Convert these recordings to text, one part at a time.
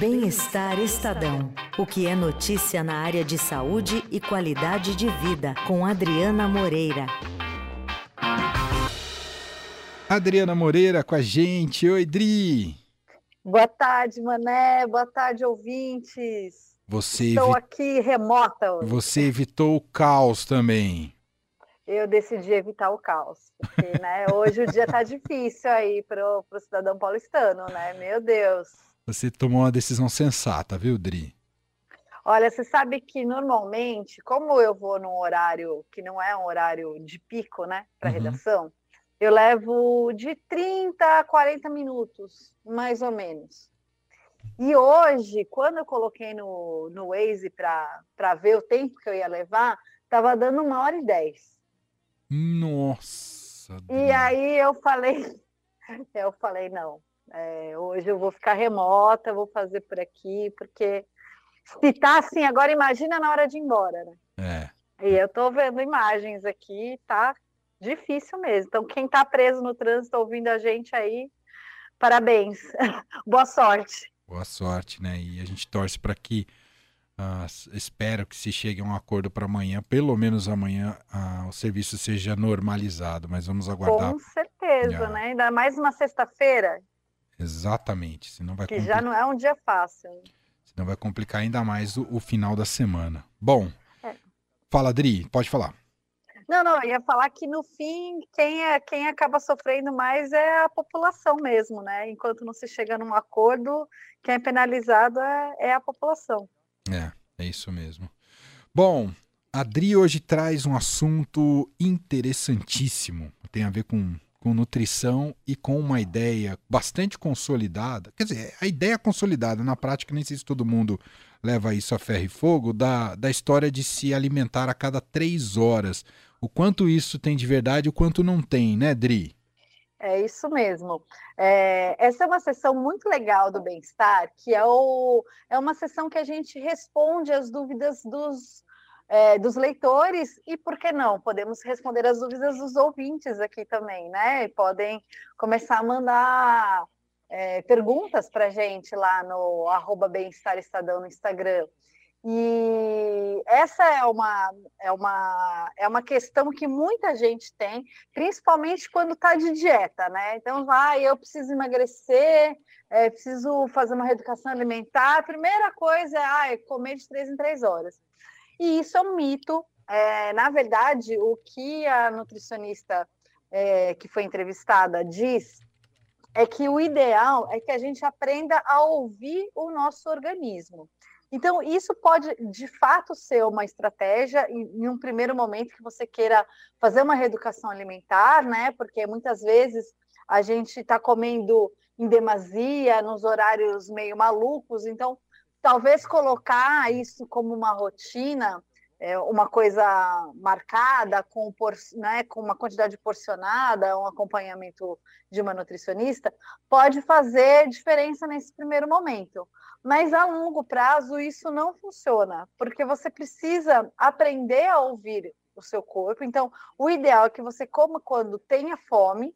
Bem-Estar Estadão. O que é notícia na área de saúde e qualidade de vida, com Adriana Moreira. Adriana Moreira com a gente. Oi, Dri. Boa tarde, Mané. Boa tarde, ouvintes. Você Estou evi- aqui remota hoje. Você evitou o caos também. Eu decidi evitar o caos. Porque, né, hoje o dia tá difícil aí pro, pro cidadão paulistano, né? Meu Deus. Você tomou uma decisão sensata, viu, Dri? Olha, você sabe que normalmente, como eu vou num horário que não é um horário de pico, né, para Uhum. redação, eu levo de 30 a 40 minutos, mais ou menos. E hoje, quando eu coloquei no, no Waze para ver o tempo que eu ia levar, estava dando uma hora e dez. Nossa. E Dri. aí eu falei, eu falei, não, é, hoje eu vou ficar remota, vou fazer por aqui, porque se tá assim, agora imagina na hora de ir embora, né? É. E eu tô vendo imagens aqui, tá difícil mesmo. Então, quem tá preso no trânsito ouvindo a gente aí, parabéns, boa sorte. Boa sorte, né? E a gente torce para que. s- espero que se chegue a um acordo para amanhã, pelo menos amanhã, ah, o serviço seja normalizado, mas vamos aguardar. Com certeza, né? Ainda mais uma sexta-feira, Exatamente, senão vai, que já não é um dia fácil. senão vai complicar ainda mais o, o final da semana. Bom, É. fala, Dri, pode falar. Não, não, eu ia falar que no fim, quem, é, quem acaba sofrendo mais é a população mesmo, né? Enquanto não se chega num acordo, quem é penalizado é, é a população. É, é isso mesmo. Bom, a Dri hoje traz um assunto interessantíssimo. Tem a ver com, com nutrição e com uma ideia bastante consolidada. Quer dizer, a ideia consolidada, na prática, nem sei se todo mundo leva isso a ferro e fogo, da, da história de se alimentar a cada três horas. O quanto isso tem de verdade e o quanto não tem, né, Dri? É isso mesmo. É, essa é uma sessão muito legal do bem-estar, que é, o, é uma sessão que a gente responde às dúvidas dos, é, dos leitores e, por que não, podemos responder as dúvidas dos ouvintes aqui também, né? E podem começar a mandar é, perguntas para a gente lá no arroba bem-estar estadão no Instagram. E essa é uma, é, uma, é uma questão que muita gente tem, principalmente quando está de dieta, né? Então, vai, eu preciso emagrecer, é, preciso fazer uma reeducação alimentar. A primeira coisa é, ah, é comer de três em três horas. E isso é um mito. É, na verdade, o que a nutricionista é, que foi entrevistada diz é que o ideal é que a gente aprenda a ouvir o nosso organismo. Então, isso pode, de fato, ser uma estratégia em, um primeiro momento que você queira fazer uma reeducação alimentar, né? Porque muitas vezes a gente está comendo em demasia, nos horários meio malucos, então talvez colocar isso como uma rotina, é, uma coisa marcada, com, né, com uma quantidade porcionada, um acompanhamento de uma nutricionista, pode fazer diferença nesse primeiro momento. Mas a longo prazo isso não funciona, porque você precisa aprender a ouvir o seu corpo. Então, o ideal é que você coma quando tenha fome,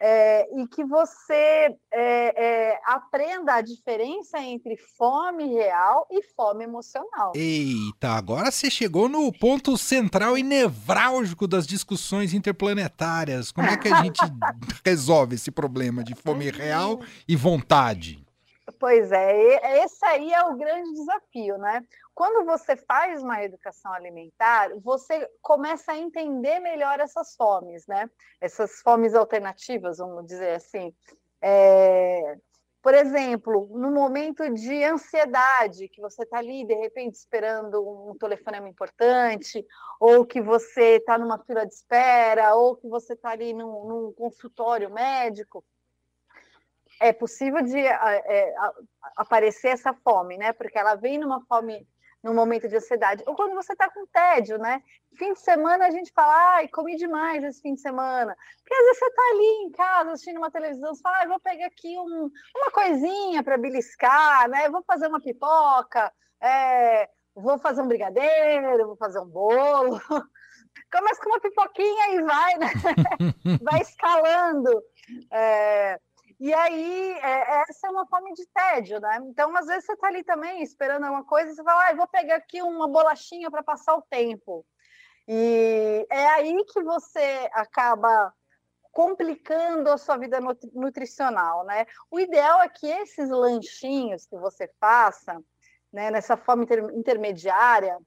é, e que você é, é, aprenda a diferença entre fome real e fome emocional. Eita, agora você chegou no ponto central e nevrálgico das discussões interplanetárias. Como é que a gente resolve esse problema de fome real e vontade? Pois é, esse aí é o grande desafio, né? Quando você faz uma educação alimentar, você começa a entender melhor essas fomes, né? Essas fomes alternativas, vamos dizer assim. É... Por exemplo, no momento de ansiedade, que você está ali, de repente, esperando um telefonema importante, ou que você está numa fila de espera, ou que você está ali num, num consultório médico, é possível de é, aparecer essa fome, né? Porque ela vem numa fome, num momento de ansiedade. Ou quando você está com tédio, né? Fim de semana a gente fala, ai, comi demais esse fim de semana. Porque às vezes você está ali em casa assistindo uma televisão, você fala, ah, vou pegar aqui um, uma coisinha para beliscar, né? Vou fazer uma pipoca, é, vou fazer um brigadeiro, vou fazer um bolo. Começa com uma pipoquinha e vai, né? vai escalando. É, E aí, é, essa é uma fome de tédio, né? Então, às vezes, você está ali também esperando alguma coisa e você fala, ah, vou pegar aqui uma bolachinha para passar o tempo. E é aí que você acaba complicando a sua vida nutricional, né? O ideal é que esses lanchinhos que você faça, né, nessa fome inter intermediária,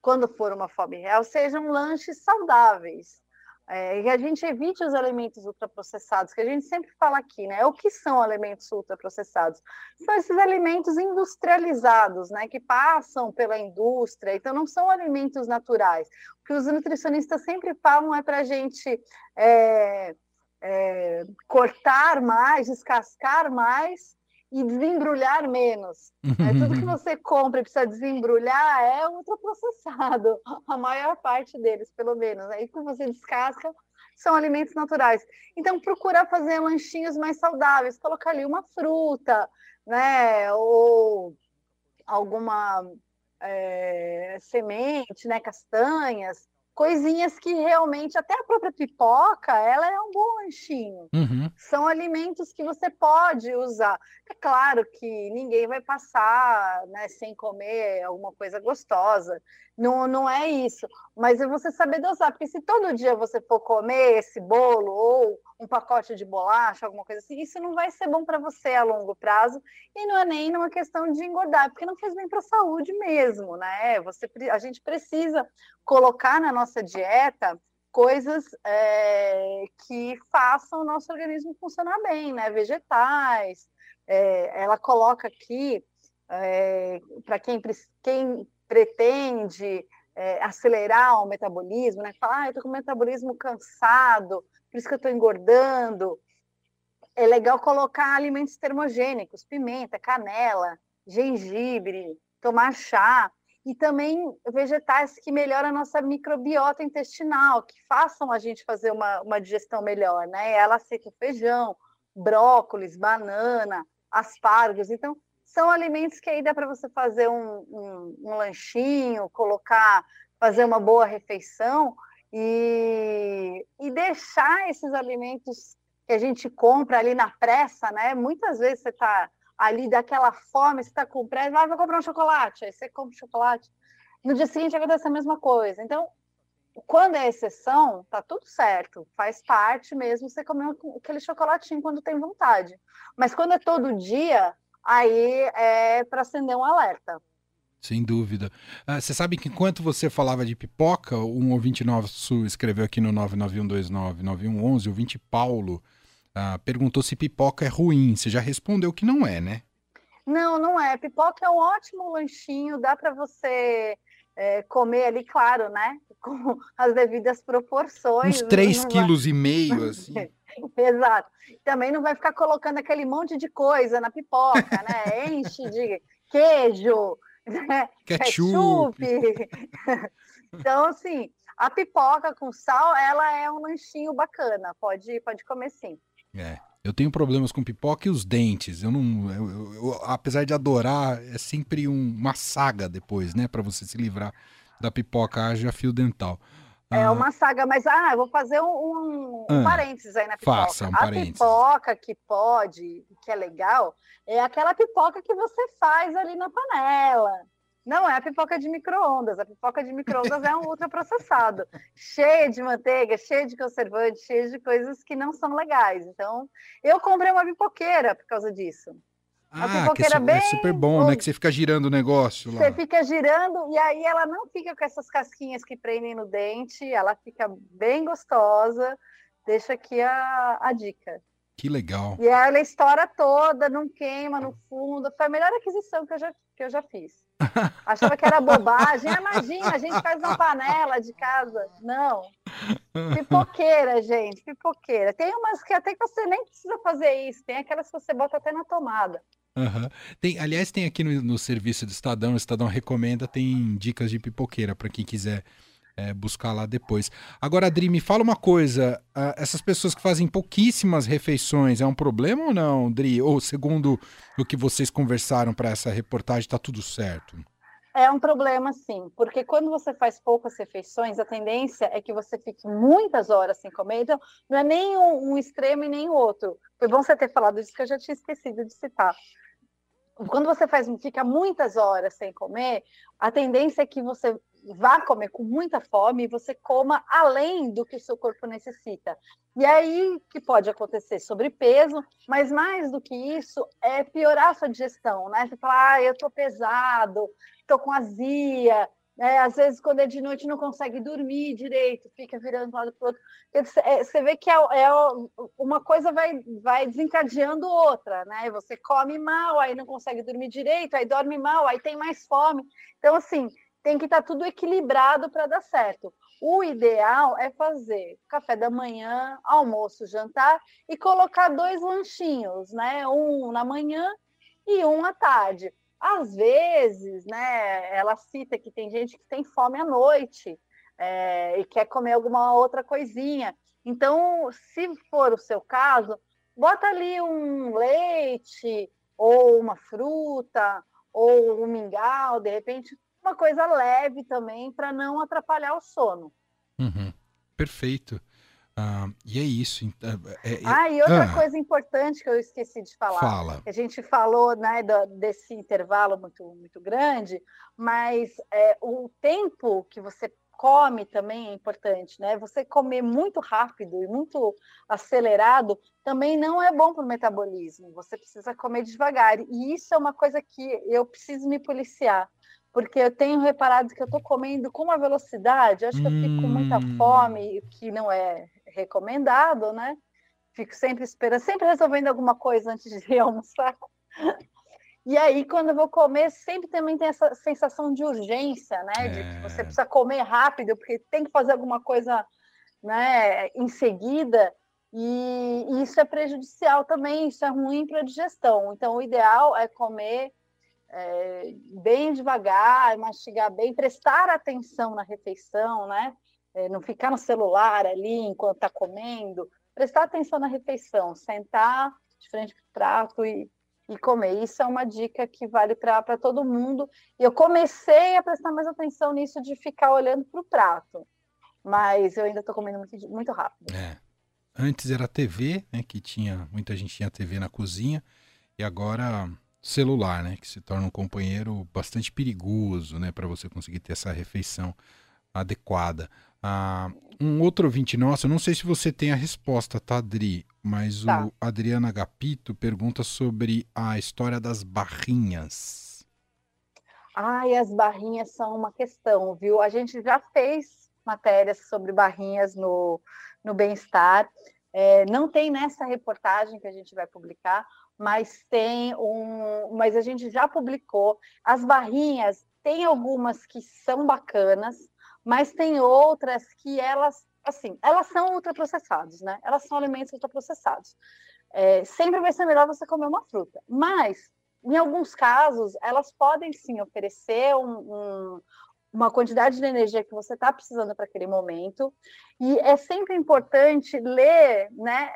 quando for uma fome real, sejam lanches saudáveis, é, que a gente evite os alimentos ultraprocessados, que a gente sempre fala aqui, né? O que são alimentos ultraprocessados? São esses alimentos industrializados, né? Que passam pela indústria, então não são alimentos naturais. O que os nutricionistas sempre falam é para a gente é, é, cortar mais, descascar mais e desembrulhar menos. É, tudo que você compra e precisa desembrulhar é ultraprocessado, a maior parte deles, pelo menos. Aí que você descasca são alimentos naturais. Então, procurar fazer lanchinhos mais saudáveis, colocar ali uma fruta, né, ou alguma é, semente, né, castanhas, coisinhas que realmente, até a própria pipoca, ela é um bom lanchinho. Uhum. São alimentos que você pode usar. É claro que ninguém vai passar né, sem comer alguma coisa gostosa. Não, não é isso. Mas é você saber dosar, porque se todo dia você for comer esse bolo ou um pacote de bolacha, alguma coisa assim, isso não vai ser bom para você a longo prazo e não é nem uma questão de engordar, porque não faz bem para a saúde mesmo, né? Você, a gente precisa colocar na nossa dieta coisas é, que façam o nosso organismo funcionar bem, né? Vegetais. É, ela coloca aqui é, para quem, quem pretende é, acelerar o metabolismo, né? Falar, ah, eu estou com o metabolismo cansado, por isso que eu estou engordando. É legal colocar alimentos termogênicos, pimenta, canela, gengibre, tomar chá, e também vegetais que melhoram a nossa microbiota intestinal, que façam a gente fazer uma, uma digestão melhor, né? Ela aceita o feijão, brócolis, banana, aspargos. Então, são alimentos que aí dá para você fazer um, um, um, lanchinho, colocar, fazer uma boa refeição e, e deixar esses alimentos que a gente compra ali na pressa, né? Muitas vezes você está ali daquela fome, você está com pressa, vai, vai comprar um chocolate, aí você compra chocolate. No dia seguinte acontece a mesma coisa. Então, quando é exceção, tá tudo certo, faz parte mesmo você comer aquele chocolatinho quando tem vontade. Mas quando é todo dia, aí é para acender um alerta. Sem dúvida. Ah, você sabe que enquanto você falava de pipoca, um ouvinte nosso escreveu aqui no 991299111, o ouvinte Paulo, ah, perguntou se pipoca é ruim. Você já respondeu que não é, né? Não, não é. Pipoca é um ótimo lanchinho, dá para você é, comer ali, claro, né? Com as devidas proporções. Uns 3,5 quilos e meio, assim. Exato. Também não vai ficar colocando aquele monte de coisa na pipoca, né? Enche de queijo, né? ketchup. ketchup. então, assim, a pipoca com sal, ela é um lanchinho bacana. Pode, pode comer sim. É. Eu tenho problemas com pipoca e os dentes. Eu não, eu, eu, eu, apesar de adorar, é sempre um, uma saga depois, né, para você se livrar da pipoca haja fio dental. É ah, uma saga, mas ah, eu vou fazer um, um, um ah, parênteses aí na pipoca. Faça um a pipoca que pode, que é legal, é aquela pipoca que você faz ali na panela. Não é a pipoca de micro-ondas. A pipoca de micro-ondas é um ultraprocessado, cheia de manteiga, cheia de conservante, cheia de coisas que não são legais. Então, eu comprei uma pipoqueira por causa disso. A ah, pipoqueira que é, bem... é super bom, né? Que você fica girando o negócio lá. Você fica girando e aí ela não fica com essas casquinhas que prendem no dente, ela fica bem gostosa. Deixa aqui a, a dica. Que legal. E ela estoura toda, não queima no fundo. Foi a melhor aquisição que eu já, que eu já fiz. Achava que era bobagem. Ah, imagina, a gente faz uma panela de casa. Não. Pipoqueira, gente, pipoqueira. Tem umas que até que você nem precisa fazer isso. Tem aquelas que você bota até na tomada. Uhum. Tem, aliás, tem aqui no, no serviço do Estadão, o Estadão recomenda, tem dicas de pipoqueira para quem quiser é, buscar lá depois. Agora, Adri, me fala uma coisa: uh, essas pessoas que fazem pouquíssimas refeições é um problema ou não, Adri? Ou segundo o que vocês conversaram para essa reportagem, está tudo certo? É um problema, sim, porque quando você faz poucas refeições, a tendência é que você fique muitas horas sem comer. Então, não é nem um, um extremo e nem o outro. Foi bom você ter falado isso, que eu já tinha esquecido de citar. Quando você faz, fica muitas horas sem comer, a tendência é que você vá comer com muita fome e você coma além do que o seu corpo necessita. E aí que pode acontecer sobrepeso, mas mais do que isso é piorar a sua digestão, né? Você fala, ah, eu tô pesado, tô com azia, é, às vezes, quando é de noite, não consegue dormir direito, fica virando de um lado para o outro. É, você vê que é, é, uma coisa vai, vai desencadeando outra, né? Você come mal, aí não consegue dormir direito, aí dorme mal, aí tem mais fome. Então, assim, tem que estar tá tudo equilibrado para dar certo. O ideal é fazer café da manhã, almoço, jantar e colocar dois lanchinhos, né? Um na manhã e um à tarde. Às vezes, né, ela cita que tem gente que tem fome à noite é, e quer comer alguma outra coisinha. Então, se for o seu caso, bota ali um leite ou uma fruta ou um mingau, de repente, uma coisa leve também para não atrapalhar o sono. Uhum. Perfeito. Ah, e é isso. É, é, ah, e outra ah, coisa importante que eu esqueci de falar. Fala. A gente falou né, do, desse intervalo muito, muito grande, mas é, o tempo que você come também é importante, né? Você comer muito rápido e muito acelerado também não é bom para o metabolismo. Você precisa comer devagar. E isso é uma coisa que eu preciso me policiar porque eu tenho reparado que eu estou comendo com uma velocidade, acho que eu fico com muita hum. fome, que não é recomendado, né? Fico sempre esperando, sempre resolvendo alguma coisa antes de almoçar. E aí, quando eu vou comer, sempre também tem essa sensação de urgência, né? De que você é. precisa comer rápido, porque tem que fazer alguma coisa né, em seguida. E, e isso é prejudicial também, isso é ruim para a digestão. Então, o ideal é comer é, bem devagar, mastigar bem, prestar atenção na refeição, né? É, não ficar no celular ali enquanto está comendo, prestar atenção na refeição, sentar de frente para o prato e, e comer. Isso é uma dica que vale para todo mundo. E eu comecei a prestar mais atenção nisso de ficar olhando para o prato, mas eu ainda estou comendo muito, muito rápido. É. Antes era TV, né, que tinha muita gente tinha TV na cozinha, e agora celular, né, que se torna um companheiro bastante perigoso, né, para você conseguir ter essa refeição adequada. Ah, um outro ouvinte nosso, não sei se você tem a resposta, tá, Adri? Mas tá. o Adriano Agapito pergunta sobre a história das barrinhas. Ai, as barrinhas são uma questão, viu? A gente já fez matérias sobre barrinhas no, no bem-estar. É, não tem nessa reportagem que a gente vai publicar, mas tem um. Mas a gente já publicou. As barrinhas, tem algumas que são bacanas, mas tem outras que elas, assim, elas são ultraprocessados, né? Elas são alimentos ultraprocessados. É, sempre vai ser melhor você comer uma fruta, mas em alguns casos elas podem sim oferecer um, um, uma quantidade de energia que você está precisando para aquele momento. E é sempre importante ler né,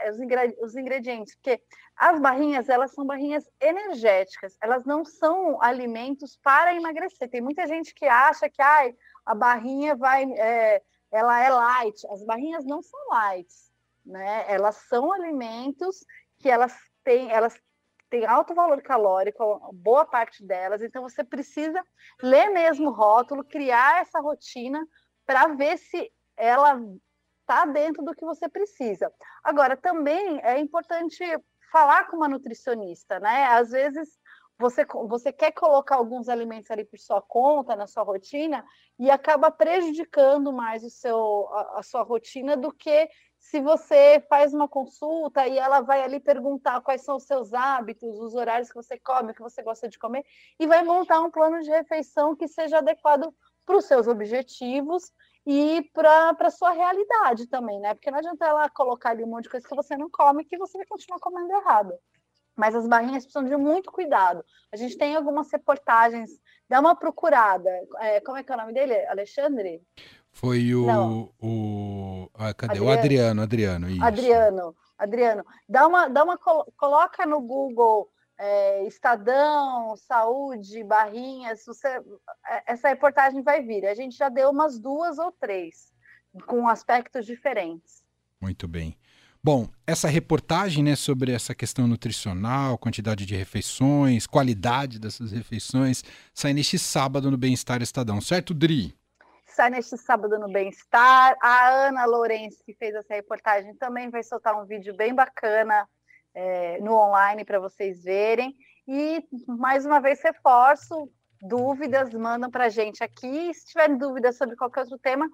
os, ingredientes, porque as barrinhas, elas são barrinhas energéticas, elas não são alimentos para emagrecer. Tem muita gente que acha que ai, a barrinha vai, é, ela é light. As barrinhas não são light, né? Elas são alimentos que elas têm, elas tem alto valor calórico, boa parte delas, então você precisa ler mesmo o rótulo, criar essa rotina para ver se ela está dentro do que você precisa. Agora, também é importante falar com uma nutricionista, né? Às vezes você, você quer colocar alguns alimentos ali por sua conta, na sua rotina, e acaba prejudicando mais o seu, a, a sua rotina do que se você faz uma consulta e ela vai ali perguntar quais são os seus hábitos, os horários que você come, o que você gosta de comer, e vai montar um plano de refeição que seja adequado para os seus objetivos e para a sua realidade também, né? Porque não adianta ela colocar ali um monte de coisa que você não come que você vai continuar comendo errado. Mas as barrinhas precisam de muito cuidado. A gente tem algumas reportagens, dá uma procurada. É, como é que é o nome dele? Alexandre? Foi o. o ah, cadê? Adriano. O Adriano, Adriano. Isso. Adriano, Adriano. Dá uma, dá uma, coloca no Google é, Estadão, Saúde, Barrinhas, você, é, essa reportagem vai vir. A gente já deu umas duas ou três, com aspectos diferentes. Muito bem. Bom, essa reportagem né, sobre essa questão nutricional, quantidade de refeições, qualidade dessas refeições, sai neste sábado no Bem-Estar Estadão, certo, Dri? Sai neste sábado no Bem-Estar. A Ana Lourenço, que fez essa reportagem, também vai soltar um vídeo bem bacana é, no online para vocês verem. E, mais uma vez, reforço, dúvidas, mandam para a gente aqui. Se tiverem dúvidas sobre qualquer outro tema,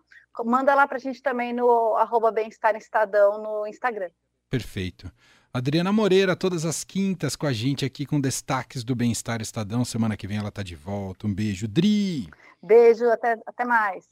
manda lá para a gente também no Bem-Estar Estadão no Instagram. Perfeito. Adriana Moreira, todas as quintas com a gente aqui com destaques do Bem-Estar Estadão. Semana que vem ela está de volta. Um beijo. Dri! Beijo, até, até mais.